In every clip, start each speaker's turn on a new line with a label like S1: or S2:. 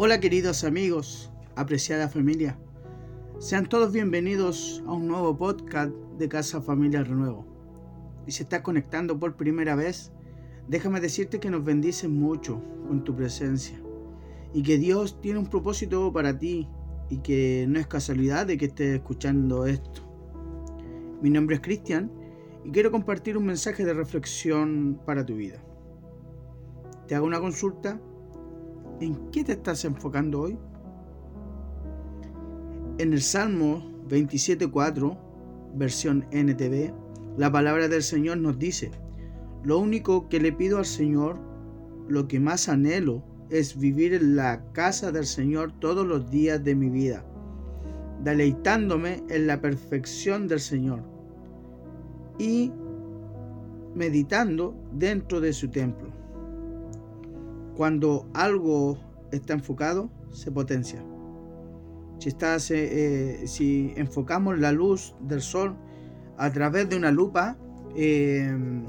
S1: Hola queridos amigos, apreciada familia. Sean todos bienvenidos a un nuevo podcast de Casa Familia Renuevo. Y si estás conectando por primera vez, déjame decirte que nos bendices mucho con tu presencia y que Dios tiene un propósito para ti y que no es casualidad de que estés escuchando esto. Mi nombre es Cristian y quiero compartir un mensaje de reflexión para tu vida. Te hago una consulta ¿En qué te estás enfocando hoy? En el Salmo 27.4, versión NTV, la palabra del Señor nos dice, lo único que le pido al Señor, lo que más anhelo, es vivir en la casa del Señor todos los días de mi vida, deleitándome en la perfección del Señor y meditando dentro de su templo. Cuando algo está enfocado, se potencia. Si, estás, eh, eh, si enfocamos la luz del sol a través de una lupa, em,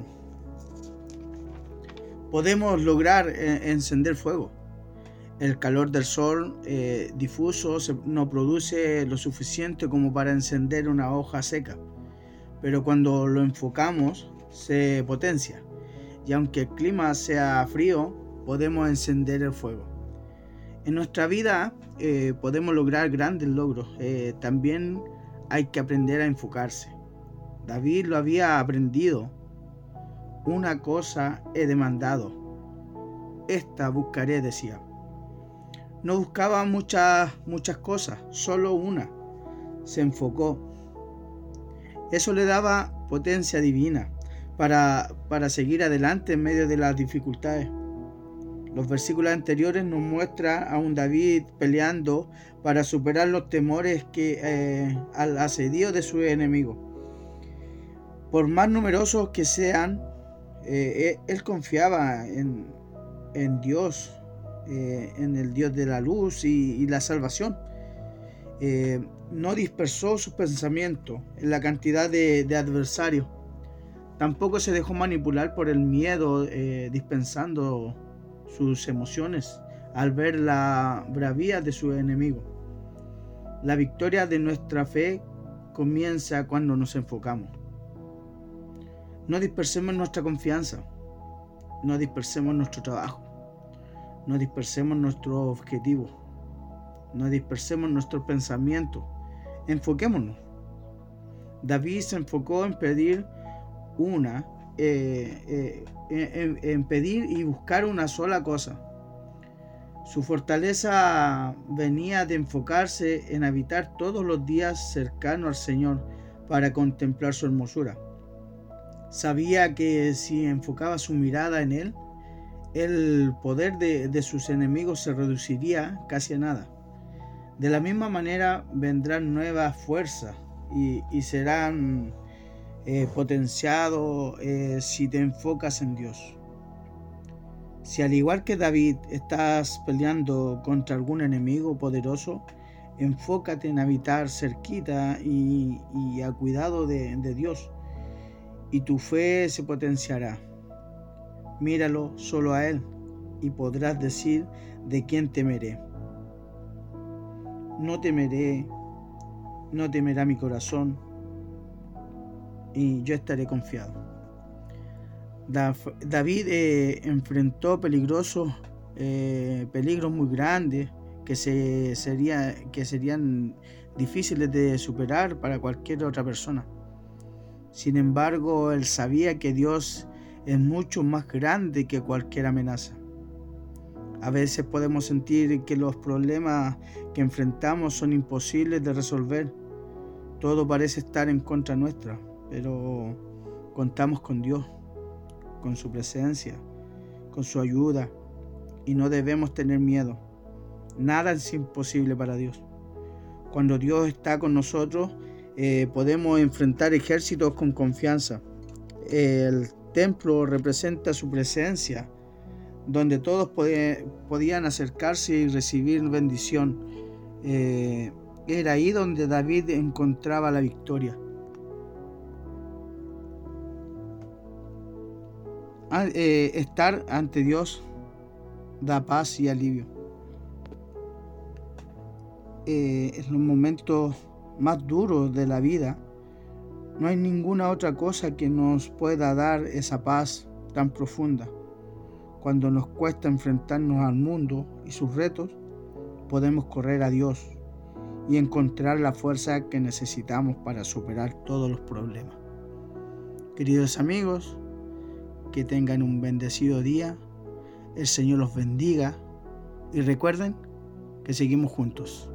S1: podemos lograr eh, encender fuego. El calor del sol difuso no produce lo suficiente como para encender una hoja seca, pero cuando lo enfocamos se potencia. Y aunque el clima sea frío, podemos encender el fuego. En nuestra vida eh, podemos lograr grandes logros. Eh, también hay que aprender a enfocarse. David lo había aprendido. Una cosa he demandado. Esta buscaré, decía. No buscaba muchas, muchas cosas, solo una. Se enfocó. Eso le daba potencia divina para, para seguir adelante en medio de las dificultades. Los versículos anteriores nos muestran a un David peleando para superar los temores que eh, al asedio de su enemigo. Por más numerosos que sean, eh, eh, él confiaba en, Dios, en el Dios de la luz y, la salvación. no dispersó sus pensamientos en la cantidad de, de adversarios. Tampoco se dejó manipular por el miedo, dispensando sus emociones al ver la bravía de su enemigo. La victoria de nuestra fe comienza cuando nos enfocamos. No dispersemos nuestra confianza, no dispersemos nuestro trabajo, no dispersemos nuestro objetivo, no dispersemos nuestro pensamiento, enfoquémonos. David se enfocó en pedir una eh, eh, en, pedir y buscar una sola cosa. Su fortaleza venía de enfocarse en habitar todos los días cercano al Señor para contemplar su hermosura. Sabía que si enfocaba su mirada en Él, el poder de, sus enemigos se reduciría casi a nada. De la misma manera vendrán nuevas fuerzas y, y serán eh, potenciado eh, si te enfocas en Dios. Si al igual que David estás peleando contra algún enemigo poderoso, enfócate en habitar cerquita y, a cuidado de Dios, y tu fe se potenciará. Míralo solo a Él y podrás decir de quién temeré. No temeré, no temerá mi corazón y yo estaré confiado. David eh, enfrentó peligrosos eh, peligros muy grandes que, se, sería, que serían difíciles de superar para cualquier otra persona. Sin embargo, él sabía que Dios es mucho más grande que cualquier amenaza. A veces podemos sentir que los problemas que enfrentamos son imposibles de resolver. Todo parece estar en contra nuestra pero contamos con Dios, con su presencia, con su ayuda y no debemos tener miedo. Nada es imposible para Dios. Cuando Dios está con nosotros, eh, podemos enfrentar ejércitos con confianza. El templo representa su presencia, donde todos podían acercarse y recibir bendición. Eh, era ahí donde David encontraba la victoria. Eh, estar ante Dios da paz y alivio. eh, en los momentos más duros de la vida, no hay ninguna otra cosa que nos pueda dar esa paz tan profunda. Cuando nos cuesta enfrentarnos al mundo y sus retos, podemos correr a Dios y encontrar la fuerza que necesitamos para superar todos los problemas. Queridos amigos, que tengan un bendecido día, el Señor los bendiga y recuerden que seguimos juntos.